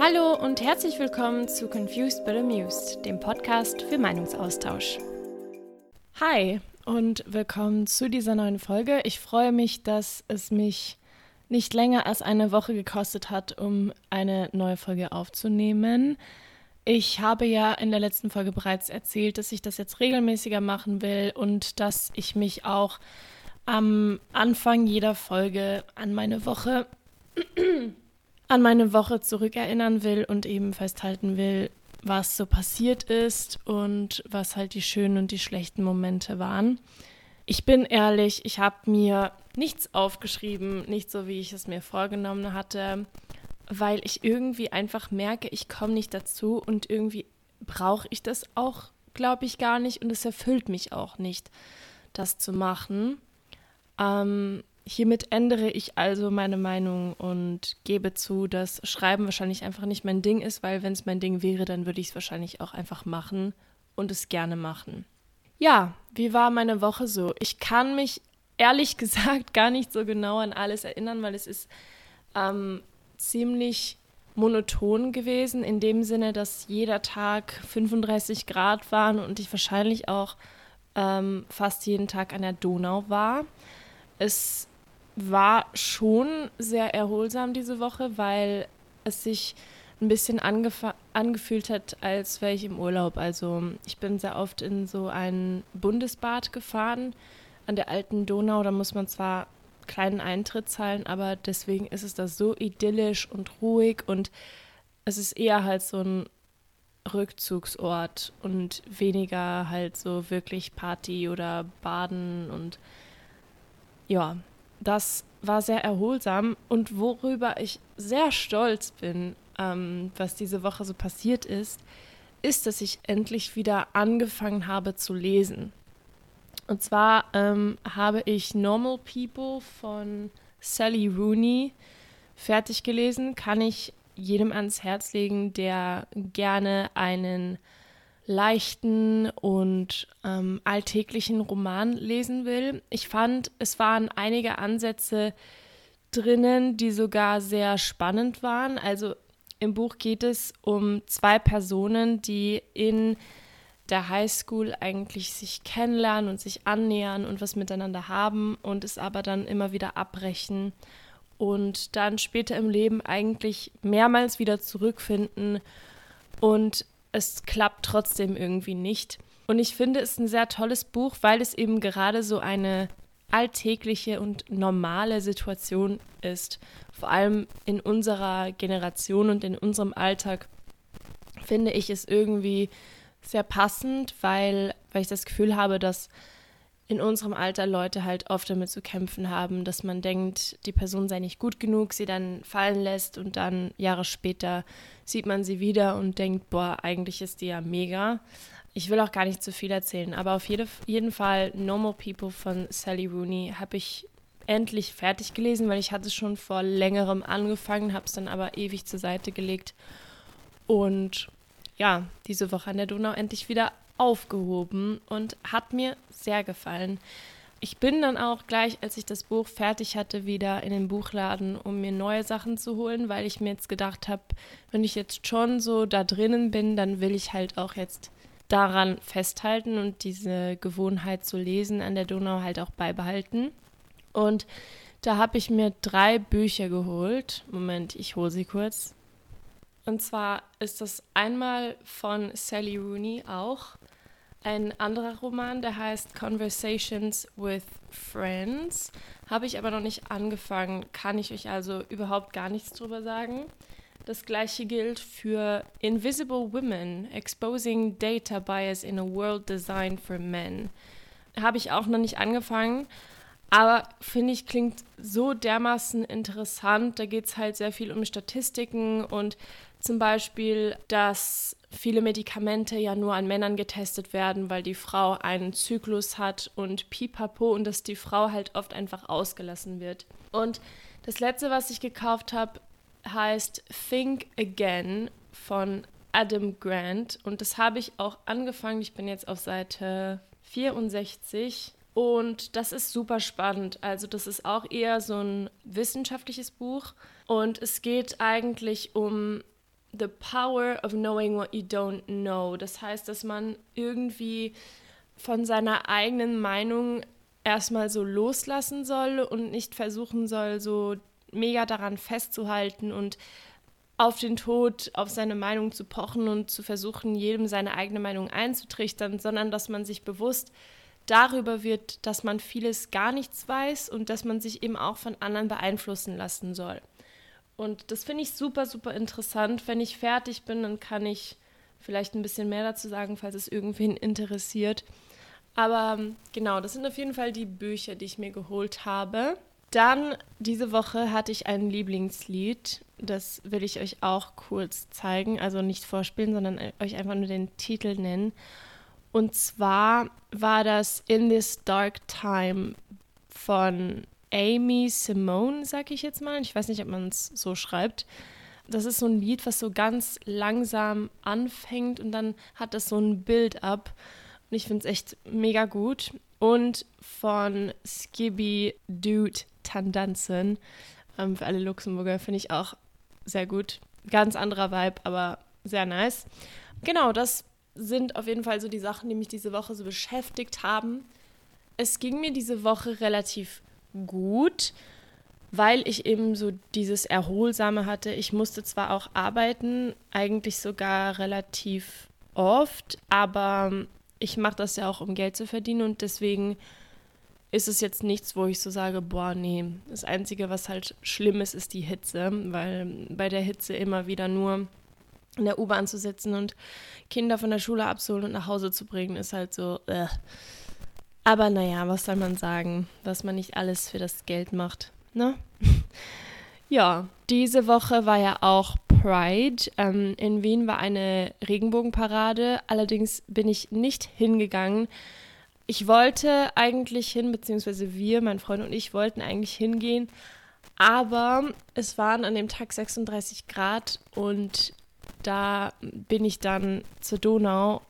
Hallo und herzlich willkommen zu Confused but Amused, dem Podcast für Meinungsaustausch. Hi und willkommen zu dieser neuen Folge. Ich freue mich, dass es mich nicht länger als eine Woche gekostet hat, um eine neue Folge aufzunehmen. Ich habe ja in der letzten Folge bereits erzählt, dass ich das jetzt regelmäßiger machen will und dass ich mich auch am Anfang jeder Folge an meine Woche an meine Woche zurückerinnern will und eben festhalten will, was so passiert ist und was halt die schönen und die schlechten Momente waren. Ich bin ehrlich, ich habe mir nichts aufgeschrieben, nicht so wie ich es mir vorgenommen hatte weil ich irgendwie einfach merke, ich komme nicht dazu und irgendwie brauche ich das auch, glaube ich, gar nicht und es erfüllt mich auch nicht, das zu machen. Ähm, hiermit ändere ich also meine Meinung und gebe zu, dass Schreiben wahrscheinlich einfach nicht mein Ding ist, weil wenn es mein Ding wäre, dann würde ich es wahrscheinlich auch einfach machen und es gerne machen. Ja, wie war meine Woche so? Ich kann mich ehrlich gesagt gar nicht so genau an alles erinnern, weil es ist ähm, ziemlich monoton gewesen, in dem Sinne, dass jeder Tag 35 Grad waren und ich wahrscheinlich auch ähm, fast jeden Tag an der Donau war. Es war schon sehr erholsam diese Woche, weil es sich ein bisschen angefühlt hat, als wäre ich im Urlaub. Also ich bin sehr oft in so ein Bundesbad gefahren an der alten Donau. Da muss man zwar kleinen Eintritt zahlen, aber deswegen ist es da so idyllisch und ruhig und es ist eher halt so ein Rückzugsort und weniger halt so wirklich Party oder Baden und ja, das war sehr erholsam und worüber ich sehr stolz bin, ähm, was diese Woche so passiert ist, ist, dass ich endlich wieder angefangen habe zu lesen. Und zwar ähm, habe ich Normal People von Sally Rooney fertig gelesen. Kann ich jedem ans Herz legen, der gerne einen leichten und ähm, alltäglichen Roman lesen will. Ich fand, es waren einige Ansätze drinnen, die sogar sehr spannend waren. Also im Buch geht es um zwei Personen, die in der Highschool eigentlich sich kennenlernen und sich annähern und was miteinander haben und es aber dann immer wieder abbrechen und dann später im Leben eigentlich mehrmals wieder zurückfinden und es klappt trotzdem irgendwie nicht. Und ich finde es ein sehr tolles Buch, weil es eben gerade so eine alltägliche und normale Situation ist. Vor allem in unserer Generation und in unserem Alltag finde ich es irgendwie sehr passend, weil, weil ich das Gefühl habe, dass in unserem Alter Leute halt oft damit zu kämpfen haben, dass man denkt, die Person sei nicht gut genug, sie dann fallen lässt und dann Jahre später sieht man sie wieder und denkt, boah, eigentlich ist die ja mega. Ich will auch gar nicht zu viel erzählen, aber auf jede, jeden Fall Normal People von Sally Rooney habe ich endlich fertig gelesen, weil ich hatte schon vor längerem angefangen, habe es dann aber ewig zur Seite gelegt und ja, diese Woche an der Donau endlich wieder aufgehoben und hat mir sehr gefallen. Ich bin dann auch gleich, als ich das Buch fertig hatte, wieder in den Buchladen, um mir neue Sachen zu holen, weil ich mir jetzt gedacht habe, wenn ich jetzt schon so da drinnen bin, dann will ich halt auch jetzt daran festhalten und diese Gewohnheit zu lesen an der Donau halt auch beibehalten. Und da habe ich mir drei Bücher geholt. Moment, ich hole sie kurz. Und zwar ist das einmal von Sally Rooney auch ein anderer Roman, der heißt Conversations with Friends. Habe ich aber noch nicht angefangen, kann ich euch also überhaupt gar nichts drüber sagen. Das gleiche gilt für Invisible Women, Exposing Data Bias in a World Designed for Men. Habe ich auch noch nicht angefangen, aber finde ich, klingt so dermaßen interessant. Da geht es halt sehr viel um Statistiken und zum Beispiel, dass viele Medikamente ja nur an Männern getestet werden, weil die Frau einen Zyklus hat und pipapo und dass die Frau halt oft einfach ausgelassen wird. Und das letzte, was ich gekauft habe, heißt Think Again von Adam Grant und das habe ich auch angefangen. Ich bin jetzt auf Seite 64 und das ist super spannend. Also das ist auch eher so ein wissenschaftliches Buch und es geht eigentlich um The Power of Knowing What You Don't Know. Das heißt, dass man irgendwie von seiner eigenen Meinung erstmal so loslassen soll und nicht versuchen soll, so mega daran festzuhalten und auf den Tod, auf seine Meinung zu pochen und zu versuchen, jedem seine eigene Meinung einzutrichtern, sondern dass man sich bewusst darüber wird, dass man vieles gar nichts weiß und dass man sich eben auch von anderen beeinflussen lassen soll. Und das finde ich super, super interessant. Wenn ich fertig bin, dann kann ich vielleicht ein bisschen mehr dazu sagen, falls es irgendwen interessiert. Aber ähm, genau, das sind auf jeden Fall die Bücher, die ich mir geholt habe. Dann diese Woche hatte ich ein Lieblingslied. Das will ich euch auch kurz zeigen. Also nicht vorspielen, sondern euch einfach nur den Titel nennen. Und zwar war das In This Dark Time von Amy Simone, sag ich jetzt mal. Ich weiß nicht, ob man es so schreibt. Das ist so ein Lied, was so ganz langsam anfängt und dann hat das so ein Bild ab. Und ich finde es echt mega gut. Und von Skibby Dude Tandanzen. Ähm, für alle Luxemburger finde ich auch sehr gut. Ganz anderer Vibe, aber sehr nice. Genau, das sind auf jeden Fall so die Sachen, die mich diese Woche so beschäftigt haben. Es ging mir diese Woche relativ gut, weil ich eben so dieses Erholsame hatte. Ich musste zwar auch arbeiten, eigentlich sogar relativ oft, aber ich mache das ja auch, um Geld zu verdienen und deswegen ist es jetzt nichts, wo ich so sage, boah, nee, das Einzige, was halt schlimm ist, ist die Hitze, weil bei der Hitze immer wieder nur in der U-Bahn zu sitzen und Kinder von der Schule abzuholen und nach Hause zu bringen, ist halt so, äh. Aber naja, was soll man sagen, dass man nicht alles für das Geld macht, ne? ja, diese Woche war ja auch Pride. Ähm, in Wien war eine Regenbogenparade, allerdings bin ich nicht hingegangen, ich wollte eigentlich hin, beziehungsweise wir, mein Freund und ich, wollten eigentlich hingehen, aber es waren an dem Tag 36 Grad und da bin ich dann zur Donau,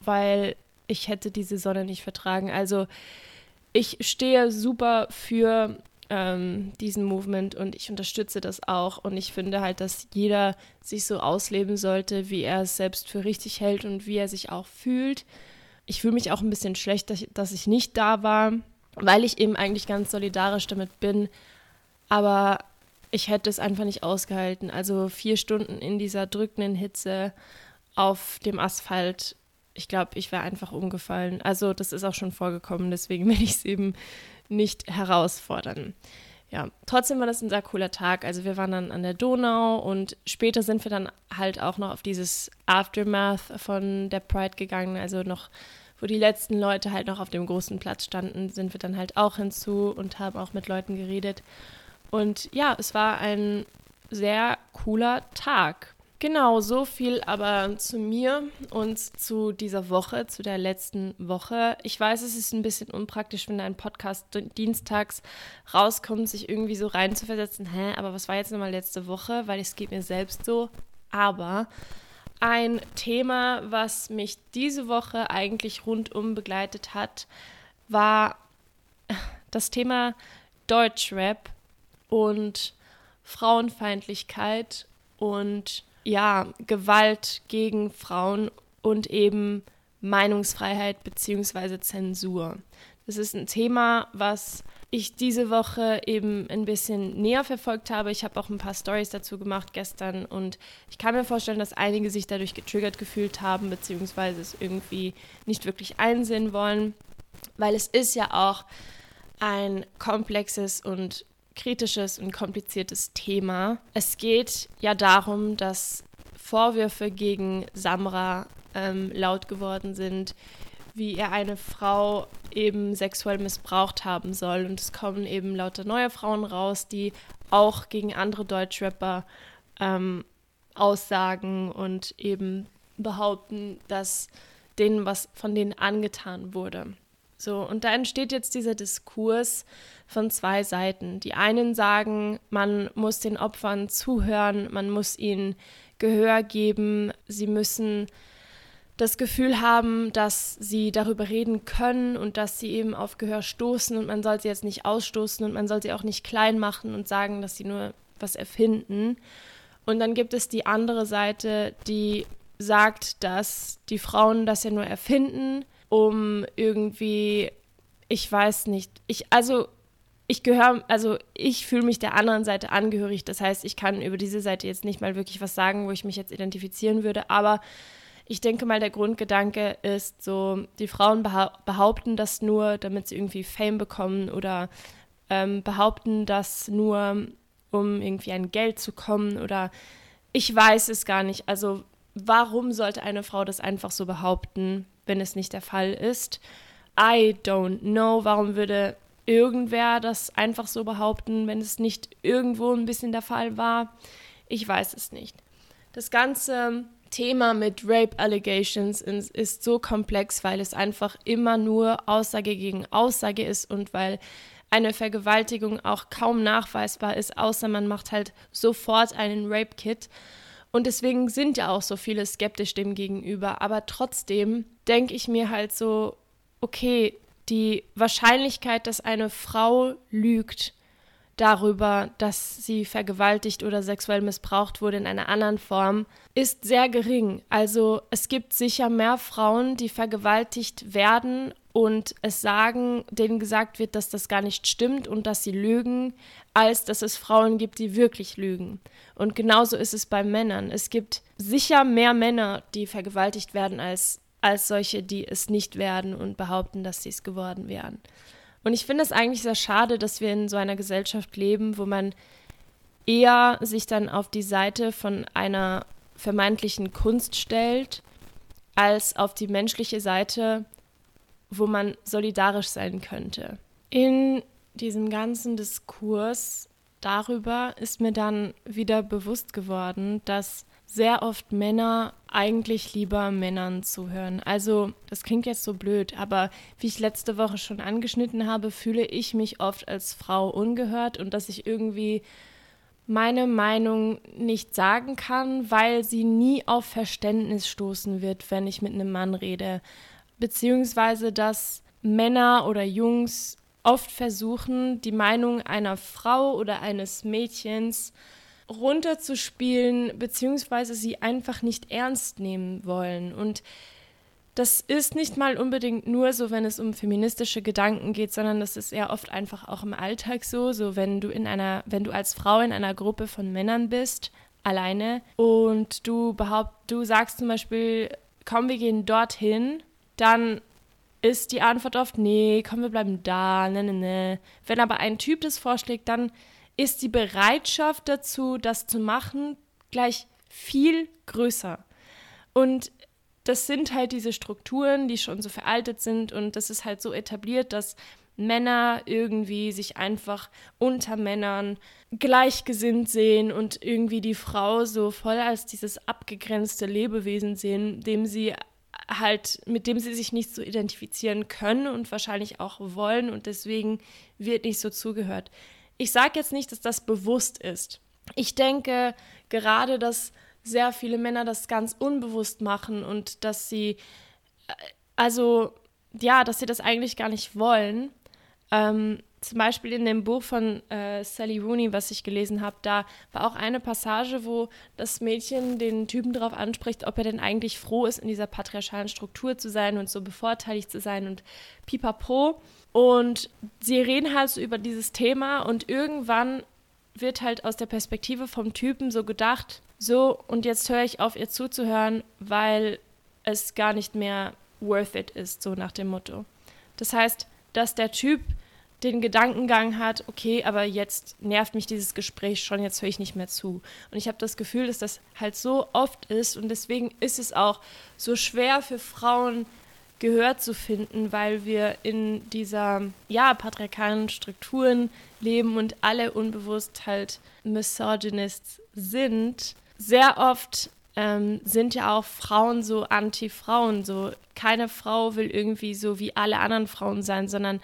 weil ich hätte diese Sonne nicht vertragen. Also ich stehe super für ähm, diesen Movement und ich unterstütze das auch und ich finde halt, dass jeder sich so ausleben sollte, wie er es selbst für richtig hält und wie er sich auch fühlt. Ich fühle mich auch ein bisschen schlecht, dass ich, dass ich nicht da war, weil ich eben eigentlich ganz solidarisch damit bin. Aber ich hätte es einfach nicht ausgehalten. Also vier Stunden in dieser drückenden Hitze auf dem Asphalt. Ich glaube, ich wäre einfach umgefallen. Also das ist auch schon vorgekommen, deswegen will ich es eben nicht herausfordern. Ja, trotzdem war das ein sehr cooler Tag. Also wir waren dann an der Donau und später sind wir dann halt auch noch auf dieses Aftermath von der Pride gegangen. Also noch, wo die letzten Leute halt noch auf dem großen Platz standen, sind wir dann halt auch hinzu und haben auch mit Leuten geredet. Und ja, es war ein sehr cooler Tag. Genau, so viel aber zu mir und zu dieser Woche, zu der letzten Woche. Ich weiß, es ist ein bisschen unpraktisch, wenn ein Podcast dienstags rauskommt, sich irgendwie so reinzuversetzen, hä, aber was war jetzt nochmal letzte Woche, weil es geht mir selbst so. Aber ein Thema, was mich diese Woche eigentlich rundum begleitet hat, war das Thema Deutschrap und Frauenfeindlichkeit und ja, Gewalt gegen Frauen und eben Meinungsfreiheit bzw. Zensur. Das ist ein Thema, was ich diese Woche eben ein bisschen näher verfolgt habe. Ich habe auch ein paar Stories dazu gemacht gestern und ich kann mir vorstellen, dass einige sich dadurch getriggert gefühlt haben bzw. es irgendwie nicht wirklich einsehen wollen, weil es ist ja auch ein komplexes und kritisches und kompliziertes Thema. Es geht ja darum, dass Vorwürfe gegen Samra ähm, laut geworden sind, wie er eine Frau eben sexuell missbraucht haben soll. Und es kommen eben lauter neue Frauen raus, die auch gegen andere Deutschrapper ähm, aussagen und eben behaupten, dass denen was von denen angetan wurde. So, und da entsteht jetzt dieser Diskurs von zwei Seiten. Die einen sagen, man muss den Opfern zuhören, man muss ihnen Gehör geben, sie müssen das Gefühl haben, dass sie darüber reden können und dass sie eben auf Gehör stoßen und man soll sie jetzt nicht ausstoßen und man soll sie auch nicht klein machen und sagen, dass sie nur was erfinden. Und dann gibt es die andere Seite, die sagt, dass die Frauen das ja nur erfinden, um irgendwie, ich weiß nicht, ich, also ich gehöre, also ich fühle mich der anderen Seite angehörig. Das heißt, ich kann über diese Seite jetzt nicht mal wirklich was sagen, wo ich mich jetzt identifizieren würde. Aber ich denke mal, der Grundgedanke ist so, die Frauen behaupten das nur, damit sie irgendwie Fame bekommen oder ähm, behaupten das nur, um irgendwie an Geld zu kommen oder ich weiß es gar nicht. Also warum sollte eine Frau das einfach so behaupten, wenn es nicht der Fall ist? I don't know. Warum würde irgendwer das einfach so behaupten, wenn es nicht irgendwo ein bisschen der Fall war? Ich weiß es nicht. Das ganze Thema mit Rape Allegations ist so komplex, weil es einfach immer nur Aussage gegen Aussage ist und weil eine Vergewaltigung auch kaum nachweisbar ist, außer man macht halt sofort einen Rape-Kit. Und deswegen sind ja auch so viele skeptisch dem gegenüber. Aber trotzdem denke ich mir halt so, okay, die Wahrscheinlichkeit, dass eine Frau lügt darüber, dass sie vergewaltigt oder sexuell missbraucht wurde in einer anderen Form, ist sehr gering. Also es gibt sicher mehr Frauen, die vergewaltigt werden und es sagen, denen gesagt wird, dass das gar nicht stimmt und dass sie lügen, als dass es Frauen gibt, die wirklich lügen. Und genauso ist es bei Männern. Es gibt sicher mehr Männer, die vergewaltigt werden, als, als solche, die es nicht werden und behaupten, dass sie es geworden wären. Und ich finde es eigentlich sehr schade, dass wir in so einer Gesellschaft leben, wo man eher sich dann auf die Seite von einer vermeintlichen Kunst stellt, als auf die menschliche Seite wo man solidarisch sein könnte. In diesem ganzen Diskurs darüber ist mir dann wieder bewusst geworden, dass sehr oft Männer eigentlich lieber Männern zuhören. Also, das klingt jetzt so blöd, aber wie ich letzte Woche schon angeschnitten habe, fühle ich mich oft als Frau ungehört und dass ich irgendwie meine Meinung nicht sagen kann, weil sie nie auf Verständnis stoßen wird, wenn ich mit einem Mann rede beziehungsweise dass Männer oder Jungs oft versuchen, die Meinung einer Frau oder eines Mädchens runterzuspielen, beziehungsweise sie einfach nicht ernst nehmen wollen. Und das ist nicht mal unbedingt nur so, wenn es um feministische Gedanken geht, sondern das ist eher oft einfach auch im Alltag so. So, wenn du in einer, wenn du als Frau in einer Gruppe von Männern bist, alleine, und du behaupt, du sagst zum Beispiel, komm, wir gehen dorthin, dann ist die Antwort oft, nee, komm, wir bleiben da, ne, ne, ne. Wenn aber ein Typ das vorschlägt, dann ist die Bereitschaft dazu, das zu machen, gleich viel größer. Und das sind halt diese Strukturen, die schon so veraltet sind und das ist halt so etabliert, dass Männer irgendwie sich einfach unter Männern gleichgesinnt sehen und irgendwie die Frau so voll als dieses abgegrenzte Lebewesen sehen, dem sie halt, mit dem sie sich nicht so identifizieren können und wahrscheinlich auch wollen und deswegen wird nicht so zugehört. Ich sage jetzt nicht, dass das bewusst ist. Ich denke gerade, dass sehr viele Männer das ganz unbewusst machen und dass sie, äh, also ja, dass sie das eigentlich gar nicht wollen. Ähm, zum Beispiel in dem Buch von äh, Sally Rooney, was ich gelesen habe, da war auch eine Passage, wo das Mädchen den Typen darauf anspricht, ob er denn eigentlich froh ist, in dieser patriarchalen Struktur zu sein und so bevorteiligt zu sein und pipapo. Und sie reden halt so über dieses Thema und irgendwann wird halt aus der Perspektive vom Typen so gedacht, so und jetzt höre ich auf, ihr zuzuhören, weil es gar nicht mehr worth it ist, so nach dem Motto. Das heißt, dass der Typ den Gedankengang hat, okay, aber jetzt nervt mich dieses Gespräch schon, jetzt höre ich nicht mehr zu. Und ich habe das Gefühl, dass das halt so oft ist und deswegen ist es auch so schwer für Frauen Gehör zu finden, weil wir in dieser ja patriarchalen Strukturen leben und alle unbewusst halt Misogynists sind. Sehr oft ähm, sind ja auch Frauen so anti-Frauen, so keine Frau will irgendwie so wie alle anderen Frauen sein, sondern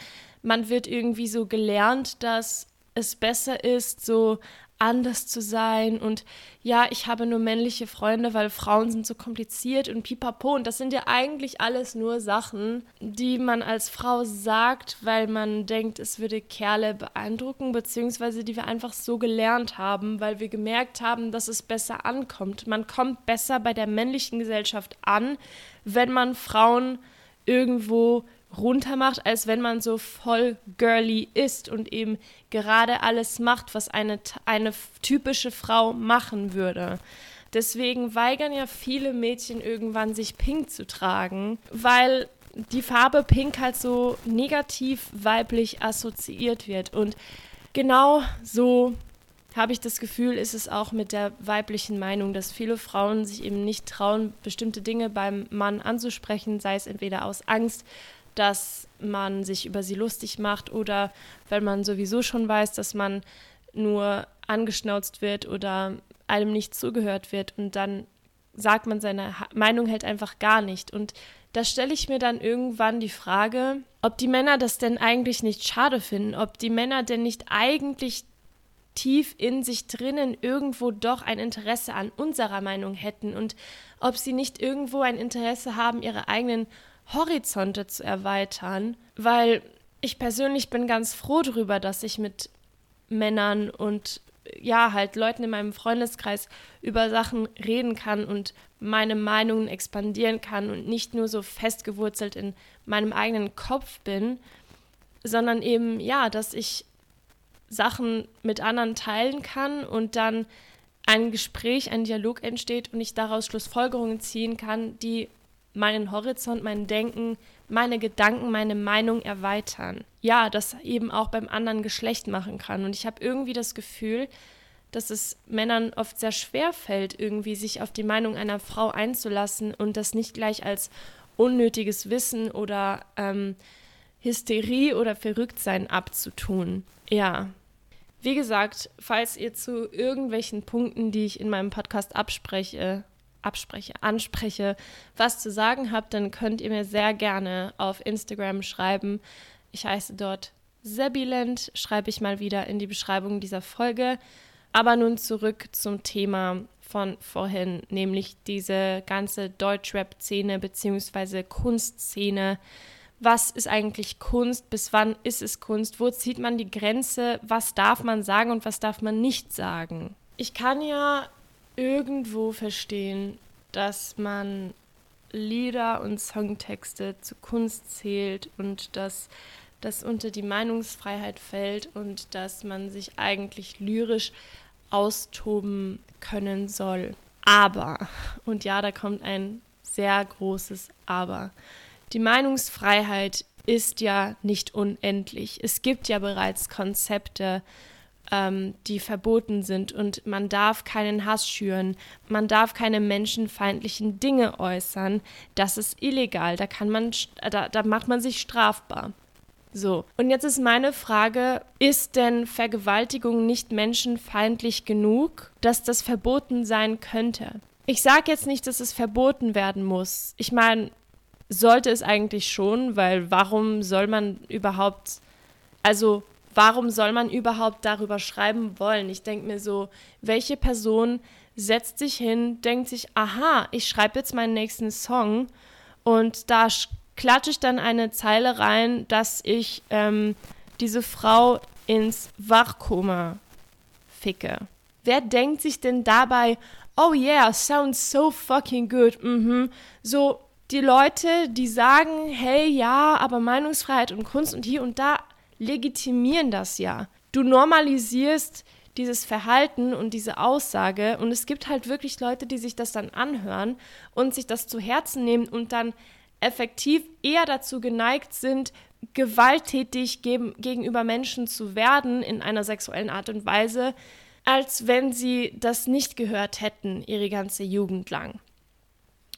man wird irgendwie so gelernt, dass es besser ist, so anders zu sein und ja, ich habe nur männliche Freunde, weil Frauen sind so kompliziert und pipapo. Und das sind ja eigentlich alles nur Sachen, die man als Frau sagt, weil man denkt, es würde Kerle beeindrucken, beziehungsweise die wir einfach so gelernt haben, weil wir gemerkt haben, dass es besser ankommt. Man kommt besser bei der männlichen Gesellschaft an, wenn man Frauen irgendwo runter macht, als wenn man so voll girly ist und eben gerade alles macht, was eine, eine typische Frau machen würde. Deswegen weigern ja viele Mädchen irgendwann, sich pink zu tragen, weil die Farbe pink halt so negativ weiblich assoziiert wird. Und genau so habe ich das Gefühl, ist es auch mit der weiblichen Meinung, dass viele Frauen sich eben nicht trauen, bestimmte Dinge beim Mann anzusprechen, sei es entweder aus Angst, dass man sich über sie lustig macht oder weil man sowieso schon weiß, dass man nur angeschnauzt wird oder einem nicht zugehört wird und dann sagt man seine Meinung halt einfach gar nicht. Und da stelle ich mir dann irgendwann die Frage, ob die Männer das denn eigentlich nicht schade finden, ob die Männer denn nicht eigentlich tief in sich drinnen irgendwo doch ein Interesse an unserer Meinung hätten und ob sie nicht irgendwo ein Interesse haben, ihre eigenen Horizonte zu erweitern, weil ich persönlich bin ganz froh darüber, dass ich mit Männern und ja, halt Leuten in meinem Freundeskreis über Sachen reden kann und meine Meinungen expandieren kann und nicht nur so festgewurzelt in meinem eigenen Kopf bin, sondern eben, ja, dass ich Sachen mit anderen teilen kann und dann ein Gespräch, ein Dialog entsteht und ich daraus Schlussfolgerungen ziehen kann, die meinen Horizont, mein Denken, meine Gedanken, meine Meinung erweitern. Ja, das eben auch beim anderen Geschlecht machen kann. Und ich habe irgendwie das Gefühl, dass es Männern oft sehr schwer fällt, irgendwie sich auf die Meinung einer Frau einzulassen und das nicht gleich als unnötiges Wissen oder ähm, Hysterie oder Verrücktsein abzutun. Ja. Wie gesagt, falls ihr zu irgendwelchen Punkten, die ich in meinem Podcast abspreche, abspreche, anspreche, was zu sagen habt, dann könnt ihr mir sehr gerne auf Instagram schreiben. Ich heiße dort Sebiland, schreibe ich mal wieder in die Beschreibung dieser Folge. Aber nun zurück zum Thema von vorhin, nämlich diese ganze Deutschrap-Szene bzw. Kunstszene. Was ist eigentlich Kunst? Bis wann ist es Kunst? Wo zieht man die Grenze? Was darf man sagen und was darf man nicht sagen? Ich kann ja irgendwo verstehen, dass man Lieder und Songtexte zu Kunst zählt und dass das unter die Meinungsfreiheit fällt und dass man sich eigentlich lyrisch austoben können soll. Aber, und ja, da kommt ein sehr großes Aber. Die Meinungsfreiheit ist ja nicht unendlich. Es gibt ja bereits Konzepte, ähm, die verboten sind und man darf keinen Hass schüren, man darf keine menschenfeindlichen Dinge äußern. Das ist illegal, da kann man, da, da macht man sich strafbar. So, und jetzt ist meine Frage, ist denn Vergewaltigung nicht menschenfeindlich genug, dass das verboten sein könnte? Ich sage jetzt nicht, dass es verboten werden muss. Ich meine, sollte es eigentlich schon, weil warum soll man überhaupt, also warum soll man überhaupt darüber schreiben wollen? Ich denke mir so, welche Person setzt sich hin, denkt sich, aha, ich schreibe jetzt meinen nächsten Song und da klatsche ich dann eine Zeile rein, dass ich ähm, diese Frau ins Wachkoma ficke. Wer denkt sich denn dabei, oh yeah, sounds so fucking good, mhm, so die Leute, die sagen, hey, ja, aber Meinungsfreiheit und Kunst und hier und da, legitimieren das ja. Du normalisierst dieses Verhalten und diese Aussage und es gibt halt wirklich Leute, die sich das dann anhören und sich das zu Herzen nehmen und dann effektiv eher dazu geneigt sind, gewalttätig gegenüber Menschen zu werden in einer sexuellen Art und Weise, als wenn sie das nicht gehört hätten ihre ganze Jugend lang.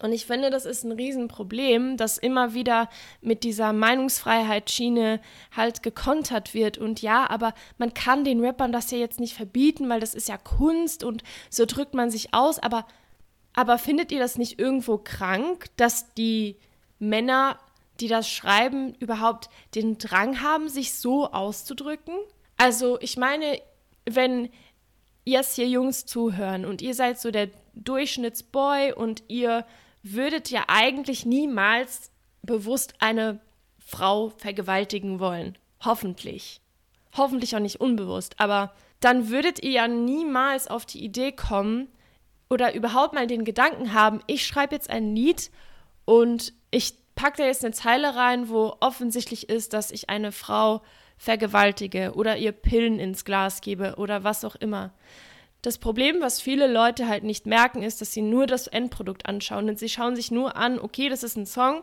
Und ich finde, das ist ein Riesenproblem, dass immer wieder mit dieser Meinungsfreiheit-Schiene halt gekontert wird. Und ja, aber man kann den Rappern das ja jetzt nicht verbieten, weil das ist ja Kunst und so drückt man sich aus. Aber, aber findet ihr das nicht irgendwo krank, dass die Männer, die das schreiben, überhaupt den Drang haben, sich so auszudrücken? Also ich meine, wenn jetzt hier Jungs zuhören und ihr seid so der Durchschnittsboy und ihr würdet ja eigentlich niemals bewusst eine Frau vergewaltigen wollen. Hoffentlich. Hoffentlich auch nicht unbewusst. Aber dann würdet ihr ja niemals auf die Idee kommen oder überhaupt mal den Gedanken haben, ich schreibe jetzt ein Lied und ich packe da jetzt eine Zeile rein, wo offensichtlich ist, dass ich eine Frau vergewaltige oder ihr Pillen ins Glas gebe oder was auch immer. Das Problem, was viele Leute halt nicht merken, ist, dass sie nur das Endprodukt anschauen und sie schauen sich nur an, okay, das ist ein Song,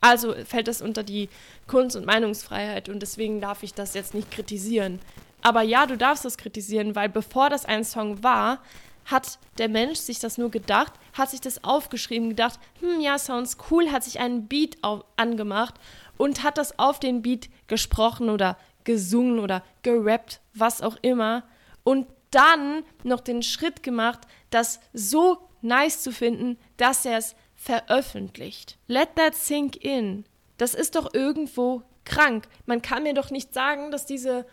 also fällt das unter die Kunst- und Meinungsfreiheit und deswegen darf ich das jetzt nicht kritisieren. Aber ja, du darfst das kritisieren, weil bevor das ein Song war, hat der Mensch sich das nur gedacht, hat sich das aufgeschrieben, gedacht, hm, ja, sounds cool, hat sich einen Beat auf, angemacht und hat das auf den Beat gesprochen oder gesungen oder gerappt, was auch immer. Und dann noch den Schritt gemacht, das so nice zu finden, dass er es veröffentlicht. Let that sink in. Das ist doch irgendwo krank. Man kann mir doch nicht sagen, dass diese,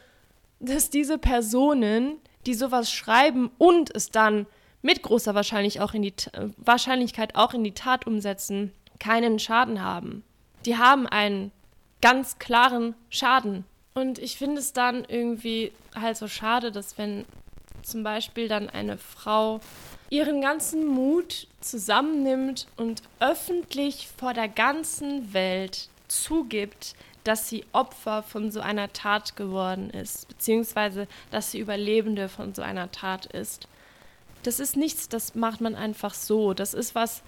dass diese Personen, die sowas schreiben und es dann mit großer Wahrscheinlich auch in die, Wahrscheinlichkeit auch in die Tat umsetzen, keinen Schaden haben. Die haben einen ganz klaren Schaden. Und ich finde es dann irgendwie halt so schade, dass wenn zum Beispiel dann eine Frau ihren ganzen Mut zusammennimmt und öffentlich vor der ganzen Welt zugibt, dass sie Opfer von so einer Tat geworden ist, beziehungsweise dass sie Überlebende von so einer Tat ist. Das ist nichts, das macht man einfach so. Das ist was,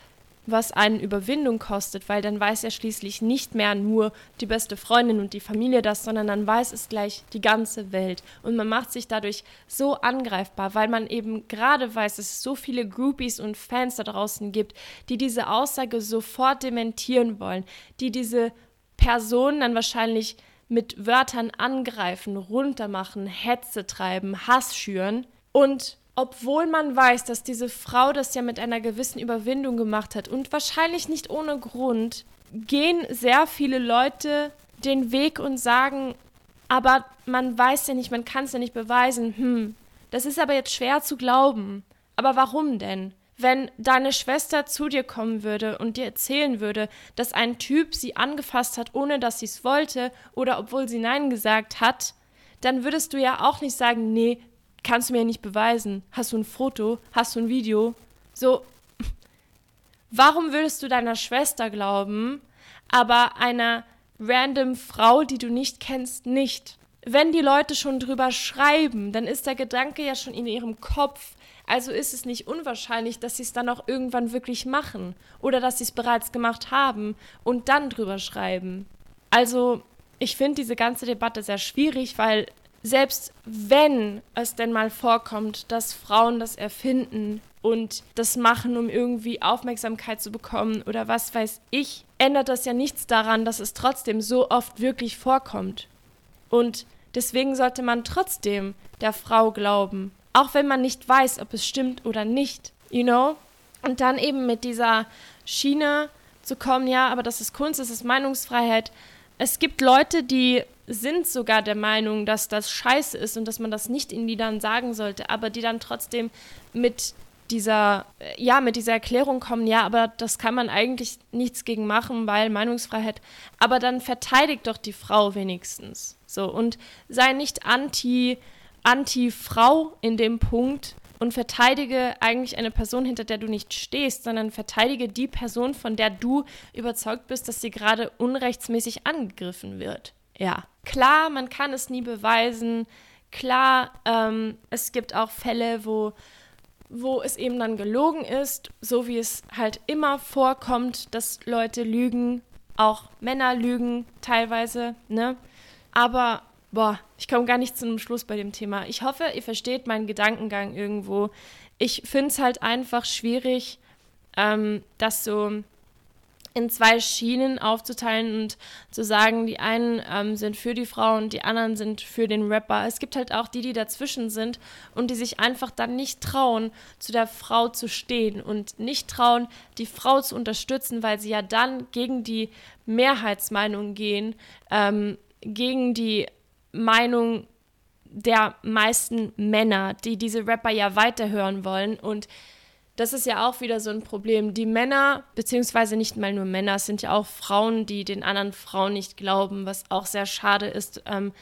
was einen Überwindung kostet, weil dann weiß er schließlich nicht mehr nur die beste Freundin und die Familie das, sondern dann weiß es gleich die ganze Welt. Und man macht sich dadurch so angreifbar, weil man eben gerade weiß, dass es so viele Groupies und Fans da draußen gibt, die diese Aussage sofort dementieren wollen, die diese Person dann wahrscheinlich mit Wörtern angreifen, runtermachen, Hetze treiben, Hass schüren und obwohl man weiß, dass diese Frau das ja mit einer gewissen Überwindung gemacht hat und wahrscheinlich nicht ohne Grund, gehen sehr viele Leute den Weg und sagen, aber man weiß ja nicht, man kann es ja nicht beweisen. Hm, das ist aber jetzt schwer zu glauben. Aber warum denn? Wenn deine Schwester zu dir kommen würde und dir erzählen würde, dass ein Typ sie angefasst hat, ohne dass sie es wollte oder obwohl sie Nein gesagt hat, dann würdest du ja auch nicht sagen, nee, kannst du mir nicht beweisen. Hast du ein Foto? Hast du ein Video? So, warum würdest du deiner Schwester glauben, aber einer random Frau, die du nicht kennst, nicht? Wenn die Leute schon drüber schreiben, dann ist der Gedanke ja schon in ihrem Kopf. Also ist es nicht unwahrscheinlich, dass sie es dann auch irgendwann wirklich machen oder dass sie es bereits gemacht haben und dann drüber schreiben. Also ich finde diese ganze Debatte sehr schwierig, weil selbst wenn es denn mal vorkommt, dass Frauen das erfinden und das machen, um irgendwie Aufmerksamkeit zu bekommen oder was weiß ich, ändert das ja nichts daran, dass es trotzdem so oft wirklich vorkommt. Und deswegen sollte man trotzdem der Frau glauben, auch wenn man nicht weiß, ob es stimmt oder nicht, you know? Und dann eben mit dieser Schiene zu kommen, ja, aber das ist Kunst, das ist Meinungsfreiheit. Es gibt Leute, die sind sogar der Meinung, dass das scheiße ist und dass man das nicht in Liedern sagen sollte, aber die dann trotzdem mit dieser, ja, mit dieser Erklärung kommen, ja, aber das kann man eigentlich nichts gegen machen, weil Meinungsfreiheit, aber dann verteidigt doch die Frau wenigstens. So, und sei nicht anti, anti-Frau in dem Punkt und verteidige eigentlich eine Person, hinter der du nicht stehst, sondern verteidige die Person, von der du überzeugt bist, dass sie gerade unrechtsmäßig angegriffen wird. Ja, klar, man kann es nie beweisen. Klar, ähm, es gibt auch Fälle, wo, wo es eben dann gelogen ist, so wie es halt immer vorkommt, dass Leute lügen, auch Männer lügen teilweise, ne? Aber, boah, ich komme gar nicht zu einem Schluss bei dem Thema. Ich hoffe, ihr versteht meinen Gedankengang irgendwo. Ich finde es halt einfach schwierig, ähm, dass so in zwei Schienen aufzuteilen und zu sagen, die einen ähm, sind für die Frau und die anderen sind für den Rapper. Es gibt halt auch die, die dazwischen sind und die sich einfach dann nicht trauen, zu der Frau zu stehen und nicht trauen, die Frau zu unterstützen, weil sie ja dann gegen die Mehrheitsmeinung gehen, ähm, gegen die Meinung der meisten Männer, die diese Rapper ja weiterhören wollen. Und das ist ja auch wieder so ein Problem. Die Männer, beziehungsweise nicht mal nur Männer, es sind ja auch Frauen, die den anderen Frauen nicht glauben, was auch sehr schade ist. Ähm,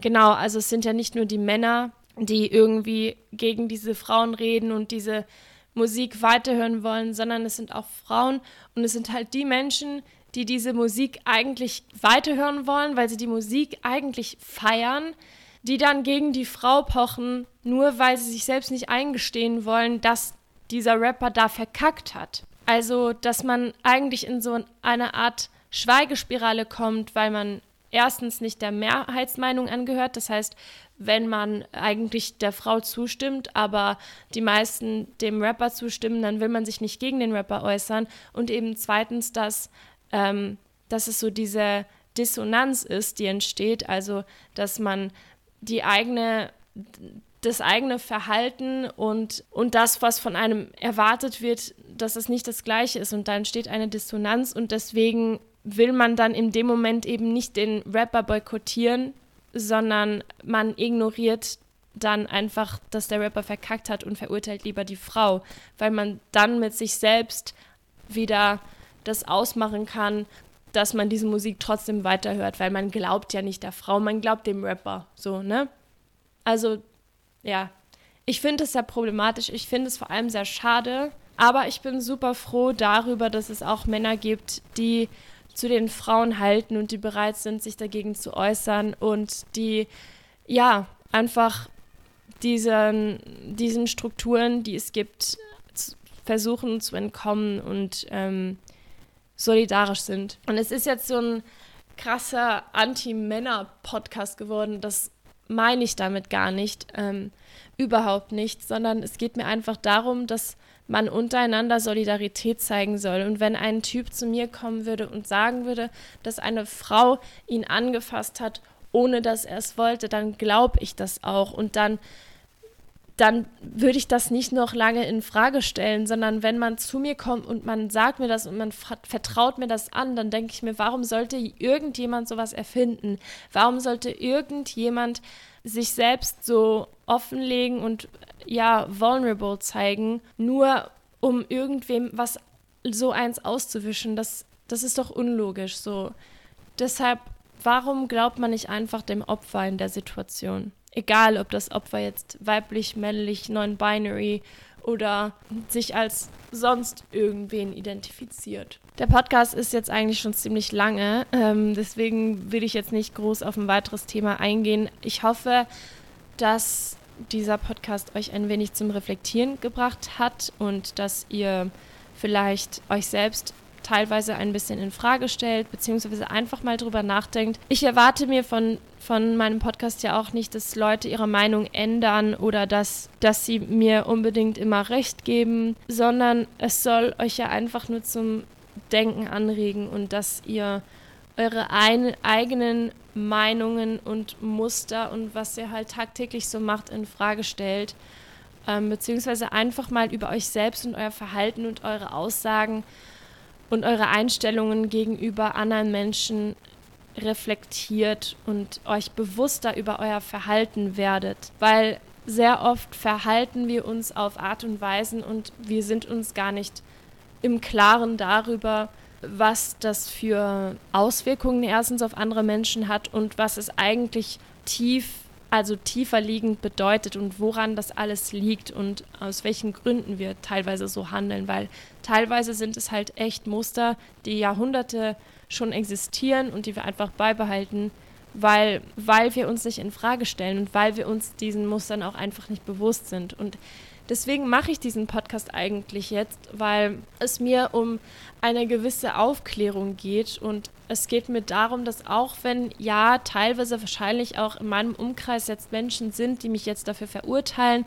genau, also es sind ja nicht nur die Männer, die irgendwie gegen diese Frauen reden und diese Musik weiterhören wollen, sondern es sind auch Frauen und es sind halt die Menschen, die diese Musik eigentlich weiterhören wollen, weil sie die Musik eigentlich feiern, die dann gegen die Frau pochen, nur weil sie sich selbst nicht eingestehen wollen, dass dieser Rapper da verkackt hat. Also, dass man eigentlich in so eine Art Schweigespirale kommt, weil man erstens nicht der Mehrheitsmeinung angehört. Das heißt, wenn man eigentlich der Frau zustimmt, aber die meisten dem Rapper zustimmen, dann will man sich nicht gegen den Rapper äußern. Und eben zweitens, dass, ähm, dass es so diese Dissonanz ist, die entsteht, also dass man die eigene das eigene Verhalten und, und das, was von einem erwartet wird, dass es nicht das gleiche ist. Und da entsteht eine Dissonanz und deswegen will man dann in dem Moment eben nicht den Rapper boykottieren, sondern man ignoriert dann einfach, dass der Rapper verkackt hat und verurteilt lieber die Frau, weil man dann mit sich selbst wieder das ausmachen kann, dass man diese Musik trotzdem weiterhört, weil man glaubt ja nicht der Frau, man glaubt dem Rapper, so, ne? Also, ja, ich finde es sehr problematisch, ich finde es vor allem sehr schade, aber ich bin super froh darüber, dass es auch Männer gibt, die zu den Frauen halten und die bereit sind, sich dagegen zu äußern und die ja einfach diesen, diesen Strukturen, die es gibt, versuchen zu entkommen und ähm, solidarisch sind. Und es ist jetzt so ein krasser Anti-Männer-Podcast geworden. Das meine ich damit gar nicht, ähm, überhaupt nicht, sondern es geht mir einfach darum, dass man untereinander Solidarität zeigen soll. Und wenn ein Typ zu mir kommen würde und sagen würde, dass eine Frau ihn angefasst hat, ohne dass er es wollte, dann glaube ich das auch. Und dann, dann würde ich das nicht noch lange in Frage stellen, sondern wenn man zu mir kommt und man sagt mir das und man vertraut mir das an, dann denke ich mir, warum sollte irgendjemand sowas erfinden? Warum sollte irgendjemand sich selbst so offenlegen und ja, vulnerable zeigen, nur um irgendwem was so eins auszuwischen. Das, das ist doch unlogisch so. Deshalb, warum glaubt man nicht einfach dem Opfer in der Situation? Egal, ob das Opfer jetzt weiblich, männlich, non-binary oder sich als sonst irgendwen identifiziert. Der Podcast ist jetzt eigentlich schon ziemlich lange, ähm, deswegen will ich jetzt nicht groß auf ein weiteres Thema eingehen. Ich hoffe, dass dieser Podcast euch ein wenig zum Reflektieren gebracht hat und dass ihr vielleicht euch selbst teilweise ein bisschen in Frage stellt, beziehungsweise einfach mal drüber nachdenkt. Ich erwarte mir von, von meinem Podcast ja auch nicht, dass Leute ihre Meinung ändern oder dass, dass sie mir unbedingt immer recht geben, sondern es soll euch ja einfach nur zum Denken anregen und dass ihr eure ein, eigenen Meinungen und Muster und was ihr halt tagtäglich so macht, in Frage stellt. Ähm, beziehungsweise einfach mal über euch selbst und euer Verhalten und eure Aussagen und eure Einstellungen gegenüber anderen Menschen reflektiert und euch bewusster über euer Verhalten werdet. Weil sehr oft verhalten wir uns auf Art und Weisen und wir sind uns gar nicht im Klaren darüber, was das für Auswirkungen erstens auf andere Menschen hat und was es eigentlich tief, also tiefer liegend bedeutet und woran das alles liegt und aus welchen Gründen wir teilweise so handeln, weil teilweise sind es halt echt Muster, die Jahrhunderte schon existieren und die wir einfach beibehalten, weil, weil wir uns nicht in Frage stellen und weil wir uns diesen Mustern auch einfach nicht bewusst sind. Und Deswegen mache ich diesen Podcast eigentlich jetzt, weil es mir um eine gewisse Aufklärung geht und es geht mir darum, dass auch wenn ja teilweise wahrscheinlich auch in meinem Umkreis jetzt Menschen sind, die mich jetzt dafür verurteilen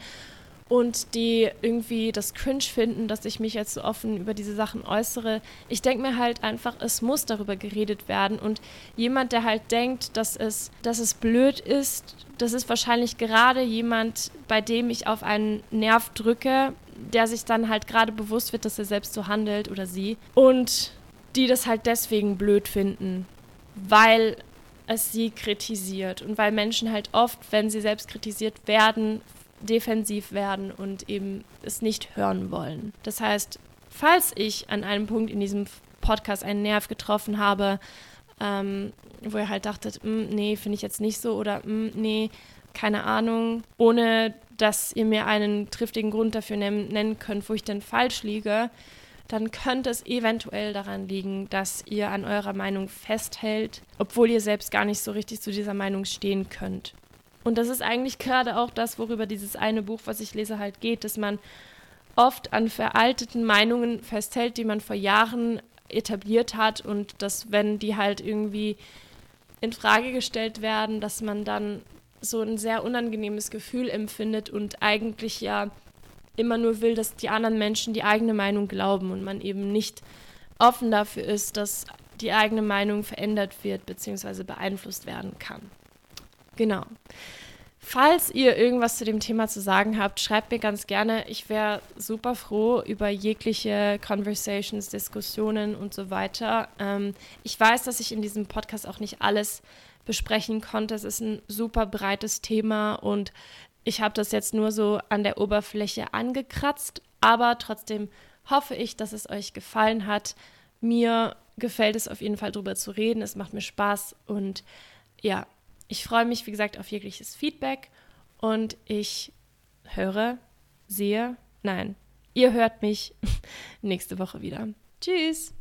und die irgendwie das cringe finden, dass ich mich jetzt so offen über diese Sachen äußere. Ich denke mir halt einfach, es muss darüber geredet werden und jemand, der halt denkt, dass es, dass es blöd ist, das ist wahrscheinlich gerade jemand, bei dem ich auf einen Nerv drücke, der sich dann halt gerade bewusst wird, dass er selbst so handelt oder sie und die das halt deswegen blöd finden, weil es sie kritisiert und weil Menschen halt oft, wenn sie selbst kritisiert werden, defensiv werden und eben es nicht hören wollen. Das heißt, falls ich an einem Punkt in diesem Podcast einen Nerv getroffen habe, ähm, wo ihr halt dachtet, mm, nee, finde ich jetzt nicht so oder mm, nee, keine Ahnung, ohne dass ihr mir einen triftigen Grund dafür nennen könnt, wo ich denn falsch liege, dann könnte es eventuell daran liegen, dass ihr an eurer Meinung festhält, obwohl ihr selbst gar nicht so richtig zu dieser Meinung stehen könnt. Und das ist eigentlich gerade auch das, worüber dieses eine Buch, was ich lese, halt geht, dass man oft an veralteten Meinungen festhält, die man vor Jahren etabliert hat und dass, wenn die halt irgendwie in Frage gestellt werden, dass man dann so ein sehr unangenehmes Gefühl empfindet und eigentlich ja immer nur will, dass die anderen Menschen die eigene Meinung glauben und man eben nicht offen dafür ist, dass die eigene Meinung verändert wird bzw. beeinflusst werden kann. Genau. Falls ihr irgendwas zu dem Thema zu sagen habt, schreibt mir ganz gerne. Ich wäre super froh über jegliche Conversations, Diskussionen und so weiter. Ähm, ich weiß, dass ich in diesem Podcast auch nicht alles besprechen konnte. Es ist ein super breites Thema und ich habe das jetzt nur so an der Oberfläche angekratzt, aber trotzdem hoffe ich, dass es euch gefallen hat. Mir gefällt es auf jeden Fall drüber zu reden. Es macht mir Spaß und ja, ich freue mich, wie gesagt, auf jegliches Feedback und ich höre, sehe, nein, ihr hört mich nächste Woche wieder. Tschüss!